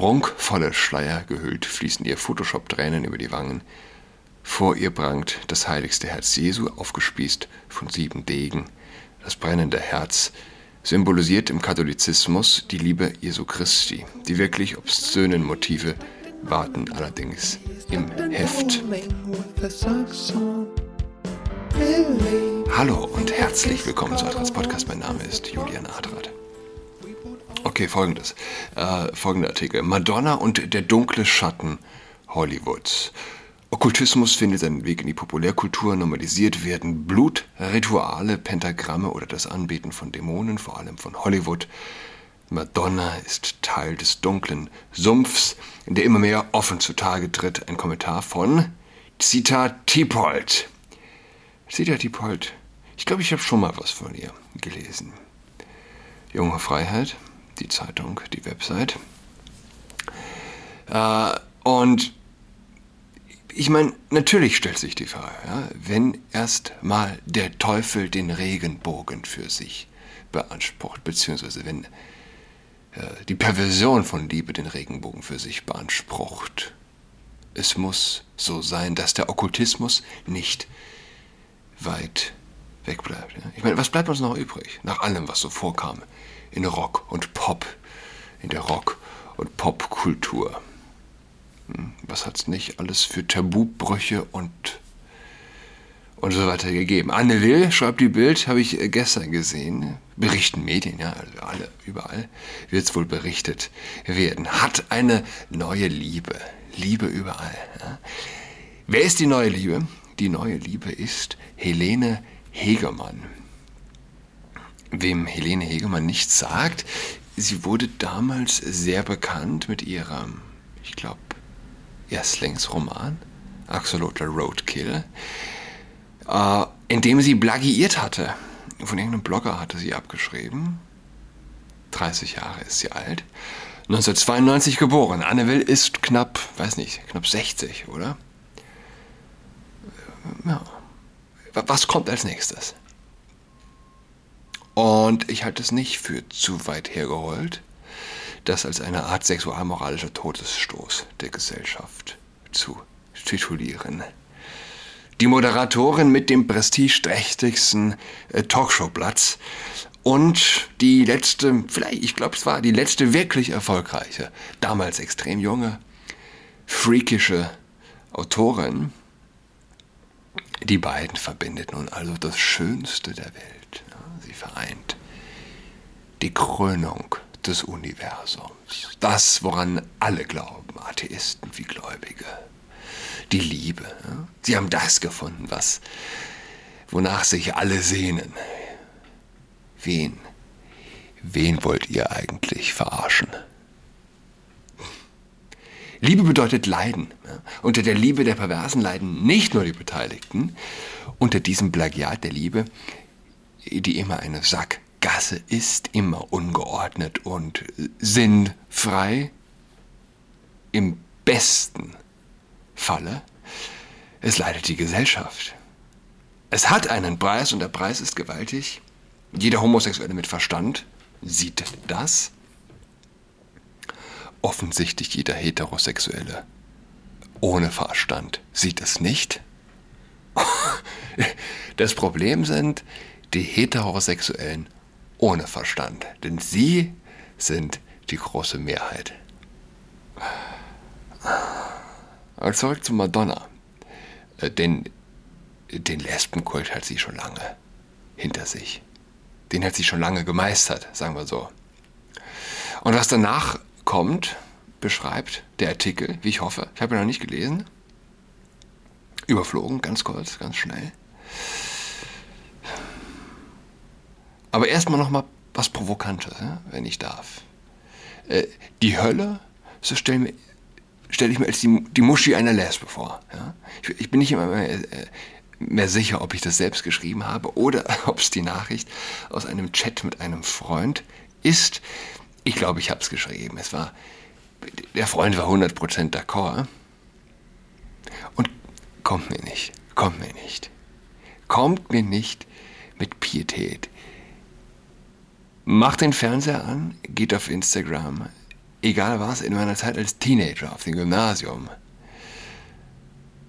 prunkvolle Schleier gehüllt, fließen ihr Photoshop-Tränen über die Wangen. Vor ihr prangt das heiligste Herz Jesu, aufgespießt von sieben Degen. Das brennende Herz symbolisiert im Katholizismus die Liebe Jesu Christi. Die wirklich obszönen Motive warten allerdings im Heft. Hallo und herzlich willkommen zu Adrats Podcast. Mein Name ist Julian Adrat. Okay, folgendes. Äh, folgender Artikel. Madonna und der dunkle Schatten Hollywoods. Okkultismus findet seinen Weg in die Populärkultur, normalisiert werden Blutrituale, Pentagramme oder das Anbeten von Dämonen, vor allem von Hollywood. Madonna ist Teil des dunklen Sumpfs, der immer mehr offen zutage tritt. Ein Kommentar von Zita Tipold. Zita Tipold, ich glaube, ich habe schon mal was von ihr gelesen. Junge Freiheit, die Zeitung, die Website. Äh, und ich meine, natürlich stellt sich die Frage, ja, wenn erst mal der Teufel den Regenbogen für sich beansprucht, beziehungsweise wenn äh, die Perversion von Liebe den Regenbogen für sich beansprucht. Es muss so sein, dass der Okkultismus nicht weit wegbleibt. Ja. Ich meine, was bleibt uns noch übrig, nach allem, was so vorkam in Rock und Pop, in der Rock- und Popkultur? Was hat es nicht alles für Tabubrüche und, und so weiter gegeben? Anne Will, schreibt die Bild, habe ich äh, gestern gesehen. Berichten Medien, ja, also alle, überall wird es wohl berichtet werden. Hat eine neue Liebe. Liebe überall. Ja. Wer ist die neue Liebe? Die neue Liebe ist Helene Hegemann. Wem Helene Hegemann nichts sagt, sie wurde damals sehr bekannt mit ihrem, ich glaube, Erstlingsroman, Axolotl Roadkill, äh, in dem sie plagiiert hatte. Von irgendeinem Blogger hatte sie abgeschrieben. 30 Jahre ist sie alt. 1992 geboren. Anne Will ist knapp, weiß nicht, knapp 60, oder? Ja. Was kommt als nächstes? Und ich halte es nicht für zu weit hergeholt, das als eine Art sexualmoralischer Todesstoß der Gesellschaft zu titulieren. Die Moderatorin mit dem prestigeträchtigsten äh, Talkshow-Platz und die letzte, vielleicht, ich glaube, es war die letzte wirklich erfolgreiche, damals extrem junge, freakische Autorin. Die beiden verbindet nun also das Schönste der Welt. Sie vereint die Krönung des Universums. Das, woran alle glauben, Atheisten wie Gläubige. Die Liebe. Sie haben das gefunden, was, wonach sich alle sehnen. Wen, wen wollt ihr eigentlich verarschen? Liebe bedeutet Leiden. Unter der Liebe der Perversen leiden nicht nur die Beteiligten, unter diesem Plagiat der Liebe, die immer eine Sack Gasse ist immer ungeordnet und sinnfrei. Im besten Falle, es leidet die Gesellschaft. Es hat einen Preis und der Preis ist gewaltig. Jeder Homosexuelle mit Verstand sieht das. Offensichtlich jeder Heterosexuelle ohne Verstand sieht es nicht. Das Problem sind die Heterosexuellen ohne Verstand, denn sie sind die große Mehrheit. Aber zurück zu Madonna. Äh, den, den Lesbenkult hat sie schon lange hinter sich. Den hat sie schon lange gemeistert, sagen wir so. Und was danach kommt, beschreibt der Artikel, wie ich hoffe, ich habe ihn noch nicht gelesen, überflogen, ganz kurz, ganz schnell. Aber erstmal noch mal was Provokantes, ja, wenn ich darf. Äh, die Hölle, so stelle stell ich mir als die, die Muschi einer Lesbe vor. Ich, bin nicht immer mehr, äh, mehr sicher, ob ich das selbst geschrieben habe oder ob es die Nachricht aus einem Chat mit einem Freund ist. Ich glaube, ich habe es geschrieben. Der Freund war 100% d'accord. Und kommt mir nicht, kommt mir nicht. Kommt mir nicht mit Pietät, Macht den Fernseher an, geht auf Instagram, egal was, in meiner Zeit als Teenager auf dem Gymnasium.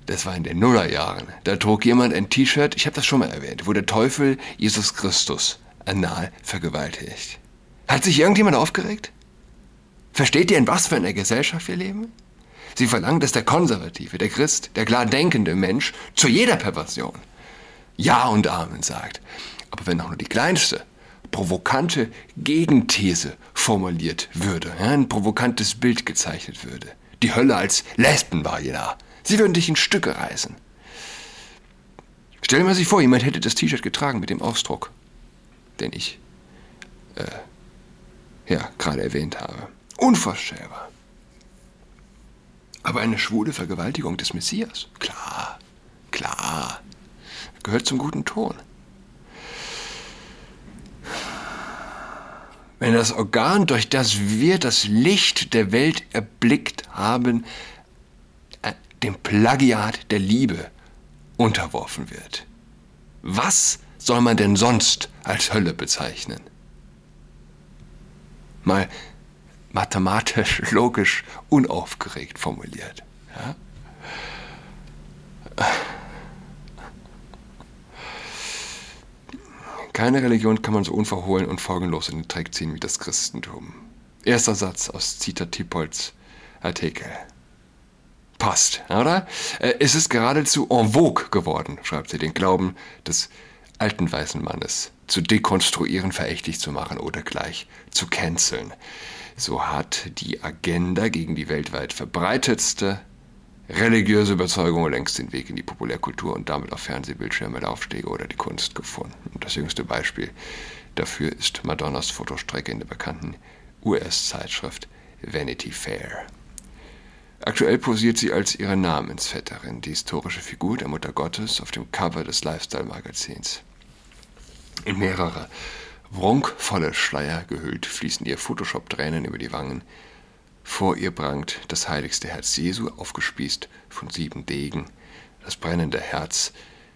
Das war in den Nullerjahren. Da trug jemand ein T-Shirt, ich habe das schon mal erwähnt, wo der Teufel Jesus Christus anal vergewaltigt. Hat sich irgendjemand aufgeregt? Versteht ihr, in was für einer Gesellschaft wir leben? Sie verlangen, dass der Konservative, der Christ, der klar denkende Mensch zu jeder Perversion Ja und Amen sagt. Aber wenn auch nur die kleinste, provokante Gegenthese formuliert würde, ein provokantes Bild gezeichnet würde, die Hölle als Lesben war da, sie würden dich in Stücke reißen. Stellen wir sich vor, jemand hätte das T-Shirt getragen mit dem Ausdruck, den ich äh, ja, gerade erwähnt habe. Unvorstellbar. Aber eine schwule Vergewaltigung des Messias? Klar, klar. Gehört zum guten Ton. Wenn das Organ, durch das wir das Licht der Welt erblickt haben, äh, dem Plagiat der Liebe unterworfen wird, was soll man denn sonst als Hölle bezeichnen? Mal mathematisch, logisch, unaufgeregt formuliert. Ja? Keine Religion kann man so unverhohlen und folgenlos in den Dreck ziehen wie das Christentum. Erster Satz aus Zita Tipolds Artikel. Passt, oder? Äh, es ist geradezu en vogue geworden, schreibt sie, den Glauben des alten weißen Mannes zu dekonstruieren, verächtlich zu machen oder gleich zu canceln so hat die Agenda gegen die weltweit verbreitetste religiöse Überzeugung längst den Weg in die Populärkultur und damit auf Fernsehbildschirme, Laufstege oder die Kunst gefunden. Und das jüngste Beispiel dafür ist Madonnas Fotostrecke in der bekannten US-Zeitschrift Vanity Fair. Aktuell posiert sie als ihre Namensvetterin, die historische Figur der Mutter Gottes, auf dem Cover des Lifestyle-Magazins. In mehrere Prunkvolle Schleier gehüllt fließen ihr Photoshop-Tränen über die Wangen. Vor ihr prangt das heiligste Herz Jesu, aufgespießt von sieben Degen. Das brennende Herz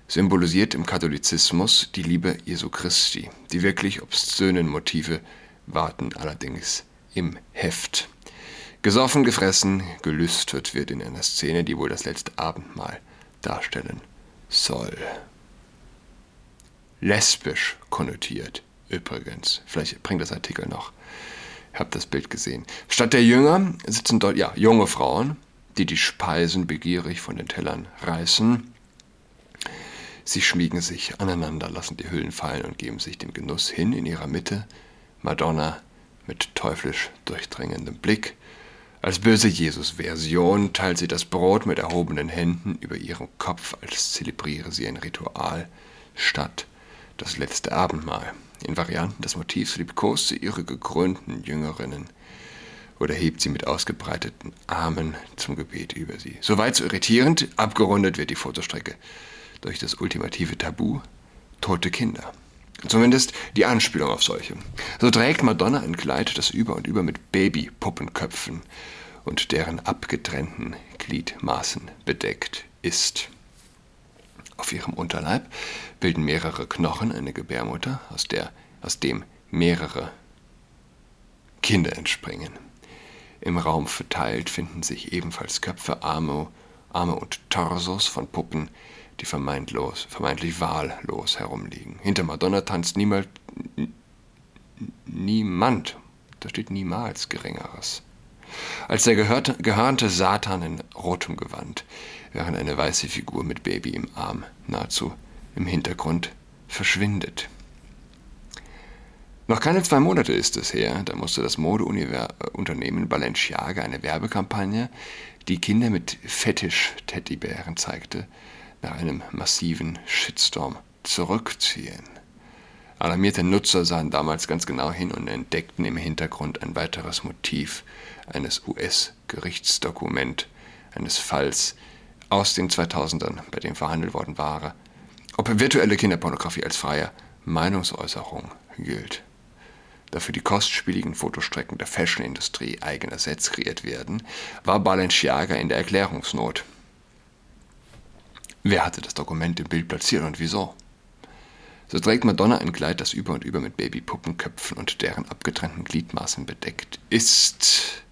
symbolisiert im Katholizismus die Liebe Jesu Christi. Die wirklich obszönen Motive warten allerdings im Heft. Gesoffen, gefressen, gelüstet wird in einer Szene, die wohl das letzte Abendmahl darstellen soll. Lesbisch konnotiert Übrigens, vielleicht bringt das Artikel noch. Habe das Bild gesehen. Statt der Jünger sitzen dort ja junge Frauen, die die Speisen begierig von den Tellern reißen. Sie schmiegen sich aneinander, lassen die Hüllen fallen und geben sich dem Genuss hin. In ihrer Mitte Madonna mit teuflisch durchdringendem Blick. Als böse Jesus-Version teilt sie das Brot mit erhobenen Händen über ihrem Kopf, als zelebriere sie ein Ritual statt das letzte Abendmahl. In Varianten des Motivs liebkost sie ihre gekrönten Jüngerinnen oder hebt sie mit ausgebreiteten Armen zum Gebet über sie. Soweit so irritierend, abgerundet wird die Fotostrecke durch das ultimative Tabu tote Kinder. Zumindest die Anspielung auf solche. So trägt Madonna ein Kleid, das über und über mit Babypuppenköpfen und deren abgetrennten Gliedmaßen bedeckt ist. Auf ihrem Unterleib bilden mehrere Knochen eine Gebärmutter, aus, der, aus dem mehrere Kinder entspringen. Im Raum verteilt finden sich ebenfalls Köpfe, Arme, Arme und Torsos von Puppen, die vermeintlos, vermeintlich wahllos herumliegen. Hinter Madonna tanzt niemals, niemand, da steht niemals Geringeres. Als der gehörnte Satan in rotem Gewand während eine weiße Figur mit Baby im Arm nahezu im Hintergrund verschwindet. Noch keine zwei Monate ist es her, da musste das Modeunternehmen Balenciaga eine Werbekampagne, die Kinder mit Fetisch-Teddybären zeigte, nach einem massiven Shitstorm zurückziehen. Alarmierte Nutzer sahen damals ganz genau hin und entdeckten im Hintergrund ein weiteres Motiv eines US-Gerichtsdokument, eines Falls, aus den 2000ern, bei dem verhandelt worden war, ob virtuelle Kinderpornografie als freie Meinungsäußerung gilt. Da für die kostspieligen Fotostrecken der Fashionindustrie eigene Sets kreiert werden, war Balenciaga in der Erklärungsnot. Wer hatte das Dokument im Bild platziert und wieso? So trägt Madonna ein Kleid, das über und über mit Babypuppenköpfen und deren abgetrennten Gliedmaßen bedeckt ist.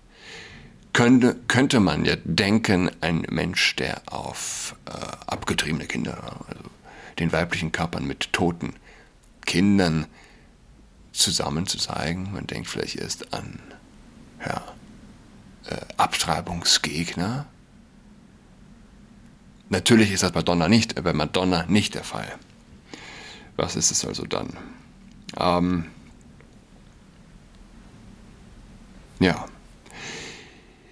könnte, könnte man ja denken, ein Mensch, der auf äh, abgetriebene Kinder, also den weiblichen Körpern mit toten Kindern zusammen zu zeigen, man denkt vielleicht erst an ja, äh, Abtreibungsgegner. Natürlich ist das bei Madonna nicht, bei Madonna nicht der Fall. Was ist es also dann? Ähm, ja.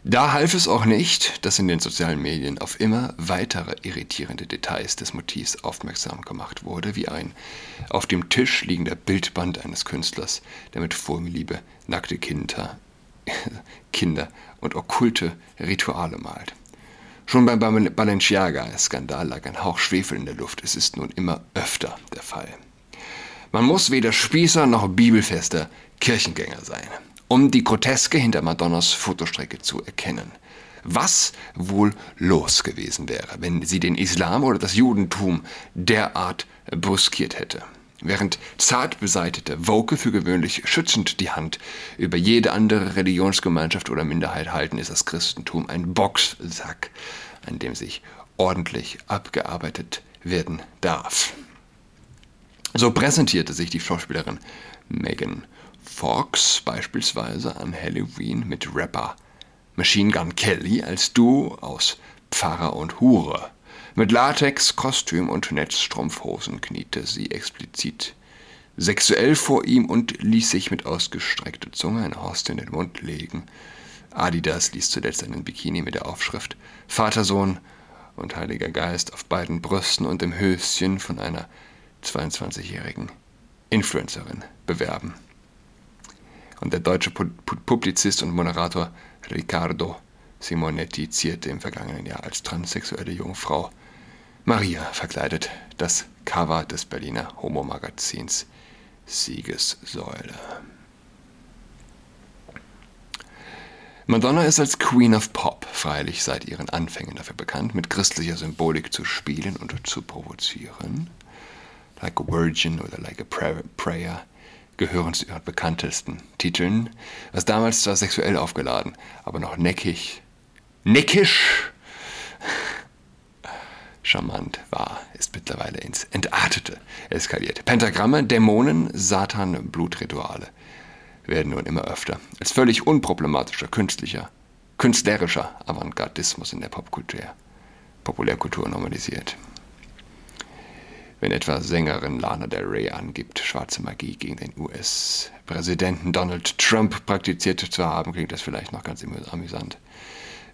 Da half es auch nicht, dass in den sozialen Medien auf immer weitere irritierende Details des Motivs aufmerksam gemacht wurde, wie ein auf dem Tisch liegender Bildband eines Künstlers, der mit Vorliebe nackte Kinder, Kinder und okkulte Rituale malt. Schon beim Balenciaga-Skandal lag ein Hauch Schwefel in der Luft. Es ist nun immer öfter der Fall. Man muss weder Spießer noch bibelfester Kirchengänger sein um die Groteske hinter Madonnas Fotostrecke zu erkennen. Was wohl los gewesen wäre, wenn sie den Islam oder das Judentum derart bruskiert hätte. Während zart beseitete Woke für gewöhnlich schützend die Hand über jede andere Religionsgemeinschaft oder Minderheit halten, ist das Christentum ein Boxsack, an dem sich ordentlich abgearbeitet werden darf. So präsentierte sich die Schauspielerin Megan Fox beispielsweise an Halloween mit Rapper Machine Gun Kelly als Duo aus Pfarrer und Hure. Mit Latex, Kostüm und Netzstrumpfhosen kniete sie explizit sexuell vor ihm und ließ sich mit ausgestreckter Zunge eine Horst in den Mund legen. Adidas ließ zuletzt einen Bikini mit der Aufschrift Vatersohn und Heiliger Geist auf beiden Brüsten und im Höschen von einer 22-jährigen Influencerin bewerben und der deutsche Publizist und Moderator Riccardo Simonetti zierte im vergangenen Jahr als transsexuelle Jungfrau Maria verkleidet das Cover des Berliner Homo-Magazins Siegessäule. Madonna ist als Queen of Pop freilich seit ihren Anfängen dafür bekannt, mit christlicher Symbolik zu spielen und zu provozieren. Like a Virgin oder Like a Prayer gehören zu ihren bekanntesten Titeln, was damals zwar sexuell aufgeladen, aber noch neckig, neckisch, charmant war, ist mittlerweile ins Entartete eskaliert. Pentagramme, Dämonen, Satan, Blutrituale werden nun immer öfter als völlig unproblematischer künstlicher, künstlerischer Avantgardismus in der Popkultur, Populärkultur normalisiert wenn etwa Sängerin Lana Del Rey angibt, schwarze Magie gegen den US-Präsidenten Donald Trump praktiziert zu haben, klingt das vielleicht noch ganz amüsant.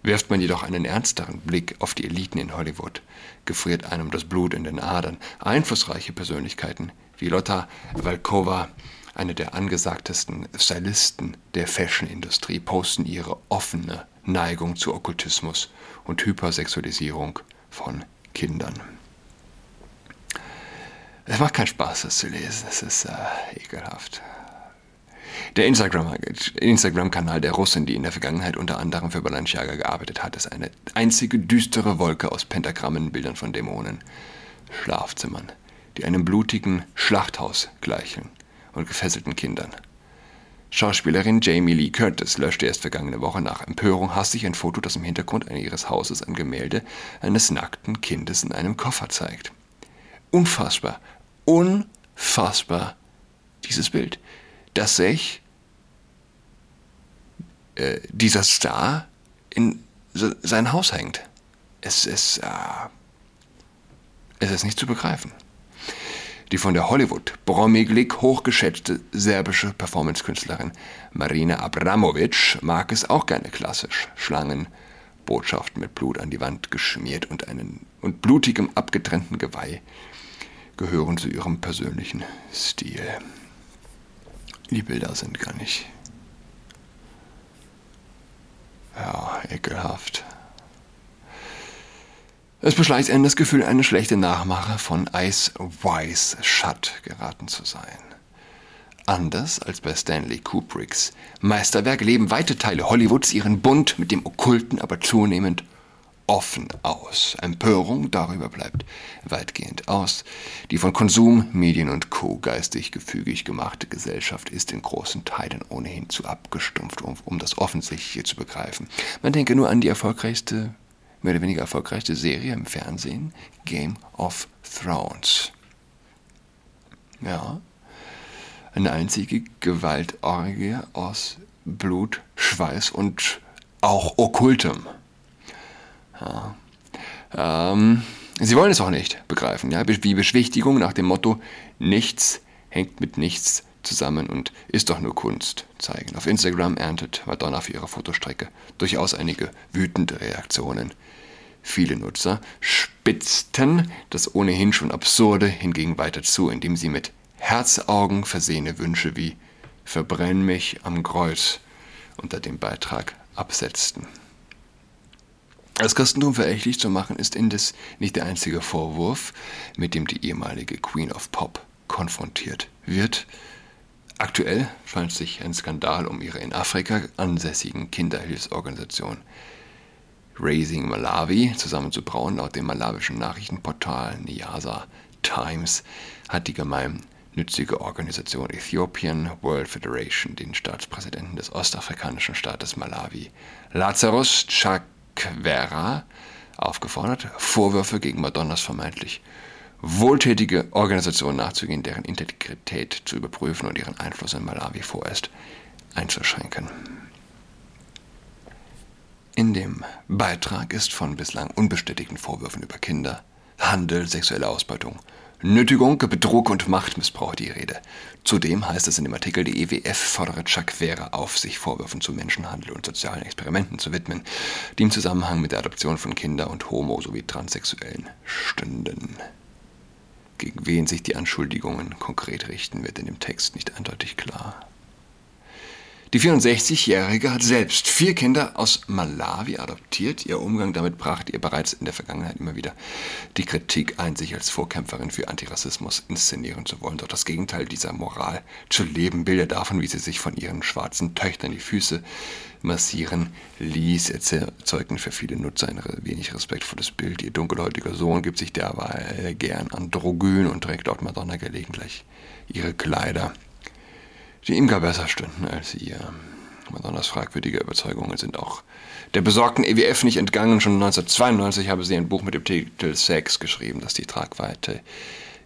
Wirft man jedoch einen ernsteren Blick auf die Eliten in Hollywood, gefriert einem das Blut in den Adern. Einflussreiche Persönlichkeiten wie Lotta Valkova, eine der angesagtesten Stylisten der Fashion-Industrie, posten ihre offene Neigung zu Okkultismus und Hypersexualisierung von Kindern. Es macht keinen Spaß, das zu lesen. Es ist äh, ekelhaft. Der Instagram-Kanal der Russin, die in der Vergangenheit unter anderem für Balenciaga gearbeitet hat, ist eine einzige düstere Wolke aus Pentagrammen, Bildern von Dämonen, Schlafzimmern, die einem blutigen Schlachthaus gleichen und gefesselten Kindern. Schauspielerin Jamie Lee Curtis löschte erst vergangene Woche nach Empörung hastig ein Foto, das im Hintergrund ihres Hauses ein Gemälde eines nackten Kindes in einem Koffer zeigt. Unfassbar, unfassbar, dieses Bild, dass sich äh, dieser Star in sein Haus hängt. Es ist, äh, es ist nicht zu begreifen. Die von der Hollywood brommiglig hochgeschätzte serbische Performancekünstlerin Marina Abramovic mag es auch gerne klassisch. Schlangen, Botschaften mit Blut an die Wand geschmiert und einen und blutigem abgetrennten Geweih gehören zu ihrem persönlichen Stil. Die Bilder sind gar nicht. Ja, ekelhaft. Es beschleicht einen das Gefühl, eine schlechte Nachmache von Ice Wise Shut geraten zu sein. Anders als bei Stanley Kubricks Meisterwerk leben weite Teile Hollywoods ihren Bund mit dem Okkulten aber zunehmend offen aus. Empörung darüber bleibt weitgehend aus. Die von Konsum, Medien und Co. geistig gefügig gemachte Gesellschaft ist in großen Teilen ohnehin zu abgestumpft, um, um das Offensichtliche zu begreifen. Man denke nur an die erfolgreichste, mehr oder weniger erfolgreichste Serie im Fernsehen, Game of Thrones. Ja, eine einzige Gewaltorgie aus Blut, Schweiß und auch Okkultem. Ja. Ähm, sie wollen es auch nicht begreifen, ja, wie Beschwichtigung nach dem Motto, nichts hängt mit nichts zusammen und ist doch nur Kunst zeigen. Auf Instagram erntet Madonna für ihre Fotostrecke durchaus einige wütende Reaktionen. Viele Nutzer spitzten das ohnehin schon Absurde hingegen weiter zu, indem sie mit Herzaugen versehene Wünsche wie Verbrenn mich am Kreuz unter dem Beitrag absetzten. Das Christentum verächtlich zu machen, ist indes nicht der einzige Vorwurf, mit dem die ehemalige Queen of Pop konfrontiert wird. Aktuell scheint sich ein Skandal um ihre in Afrika ansässigen Kinderhilfsorganisation Raising Malawi zusammenzubrauen. Laut dem malawischen Nachrichtenportal Niasa Times hat die gemeinnützige Organisation Ethiopian World Federation den Staatspräsidenten des ostafrikanischen Staates Malawi, Lazarus Chak Quera aufgefordert, Vorwürfe gegen Madonnas vermeintlich wohltätige Organisation nachzugehen, deren Integrität zu überprüfen und ihren Einfluss in Malawi vorerst einzuschränken. In dem Beitrag ist von bislang unbestätigten Vorwürfen über Kinder, Handel, sexuelle Ausbeutung Nötigung, Betrug und Machtmissbrauch die Rede. Zudem heißt es in dem Artikel, die EWF fordere Chuck auf, sich Vorwürfen zu Menschenhandel und sozialen Experimenten zu widmen, die im Zusammenhang mit der Adoption von Kinder und Homo- sowie Transsexuellen stünden. Gegen wen sich die Anschuldigungen konkret richten, wird in dem Text nicht eindeutig klar. Die 64-Jährige hat selbst vier Kinder aus Malawi adoptiert. Ihr Umgang damit brachte ihr bereits in der Vergangenheit immer wieder die Kritik ein, sich als Vorkämpferin für Antirassismus inszenieren zu wollen. Doch das Gegenteil dieser Moral zu leben, Bilder davon, wie sie sich von ihren schwarzen Töchtern die Füße massieren ließ, erzeugten für viele Nutzer ein wenig respektvolles Bild. Ihr dunkelhäutiger Sohn gibt sich derweil gern androgyn und trägt laut Madonna gelegentlich ihre Kleider die ihm gar besser stünden als ihr. Madonnas fragwürdige Überzeugungen sind auch der besorgten EWF nicht entgangen. Schon 1992 habe sie ein Buch mit dem Titel Sex geschrieben, das die Tragweite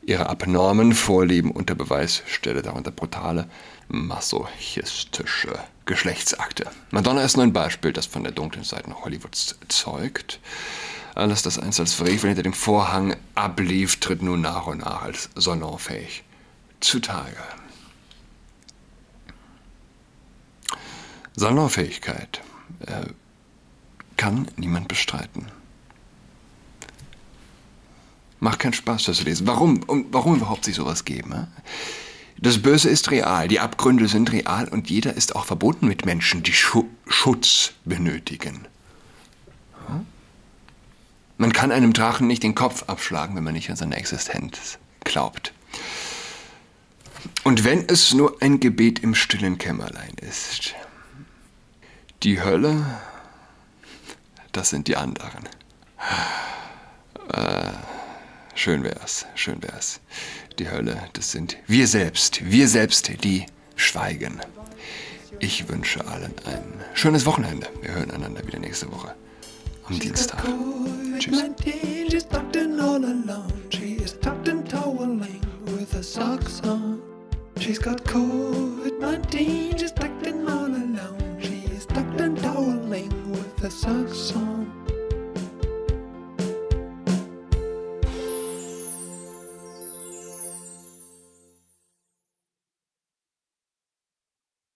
ihrer abnormen Vorlieben unter Beweis stelle, darunter brutale, masochistische Geschlechtsakte. Madonna ist nur ein Beispiel, das von der dunklen Seite Hollywoods zeugt. Alles, das einst als Frevel hinter dem Vorhang ablief, tritt nun nach und nach als salonfähig zutage. Salonfähigkeit äh, kann niemand bestreiten. Macht keinen Spaß, das zu lesen. Warum, um, warum überhaupt sich sowas geben? Das Böse ist real, die Abgründe sind real und jeder ist auch verbunden mit Menschen, die Schu Schutz benötigen. Man kann einem Drachen nicht den Kopf abschlagen, wenn man nicht an seine Existenz glaubt. Und wenn es nur ein Gebet im stillen Kämmerlein ist. Die Hölle, das sind die anderen. Äh, schön wär's, schön wär's. Die Hölle, das sind wir selbst, wir selbst, die schweigen. Ich wünsche allen ein schönes Wochenende. Wir hören einander wieder nächste Woche am Dienstag. Tschüss. She's got COVID-19, just acting that sucks song.